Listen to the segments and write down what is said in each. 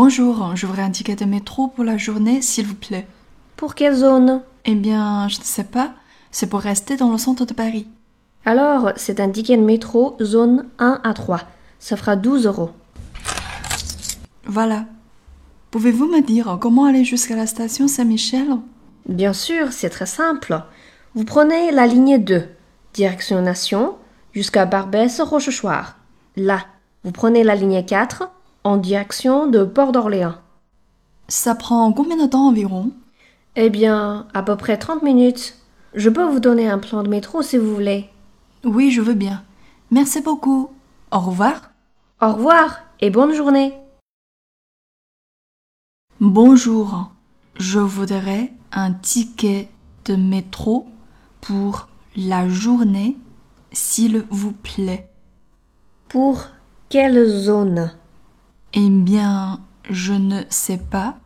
Bonjour, je voudrais un ticket de métro pour la journée, s'il vous plaît. Pour quelle zone? Eh bien, je ne sais pas. C'est pour rester dans le centre de Paris. Alors, c'est un ticket de métro zone 1 à 3. Ça fera 12 euros. Voilà. Pouvez-vous me dire comment aller jusqu'à la station Saint-Michel? Bien sûr, c'est très simple. Vous prenez la ligne 2, direction Nation, jusqu'à Barbès-Rochechouart. Là, vous prenez la ligne 4, en direction de Port d'Orléans. Ça prend combien de temps environ? Eh bien, à peu près 30 minutes. Je peux vous donner un plan de métro si vous voulez. Oui, je veux bien. Merci beaucoup. Au revoir. Au revoir et bonne journée. Bonjour. Je voudrais un ticket de métro pour la journée, s'il vous plaît. Pour quelle zone? Eh bien, je ne sais pas.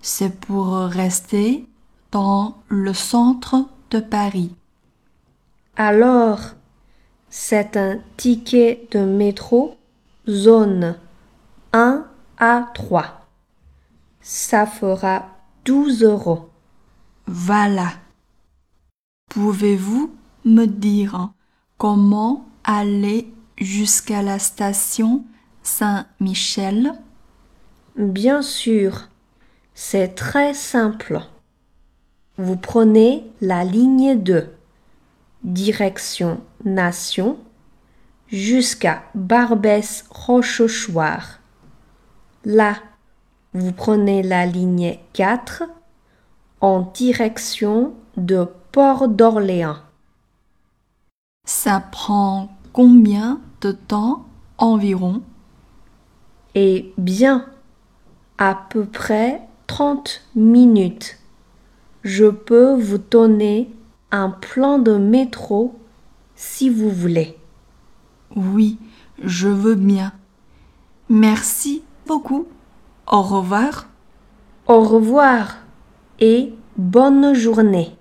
C'est pour rester dans le centre de Paris. Alors, c'est un ticket de métro zone 1 à 3. Ça fera 12 euros. Voilà. Pouvez-vous me dire comment aller jusqu'à la station Saint-Michel Bien sûr, c'est très simple. Vous prenez la ligne 2, direction Nation, jusqu'à Barbès-Rochechouart. Là, vous prenez la ligne 4 en direction de Port d'Orléans. Ça prend combien de temps environ? Eh bien, à peu près 30 minutes. Je peux vous donner un plan de métro si vous voulez. Oui, je veux bien. Merci beaucoup. Au revoir. Au revoir et bonne journée.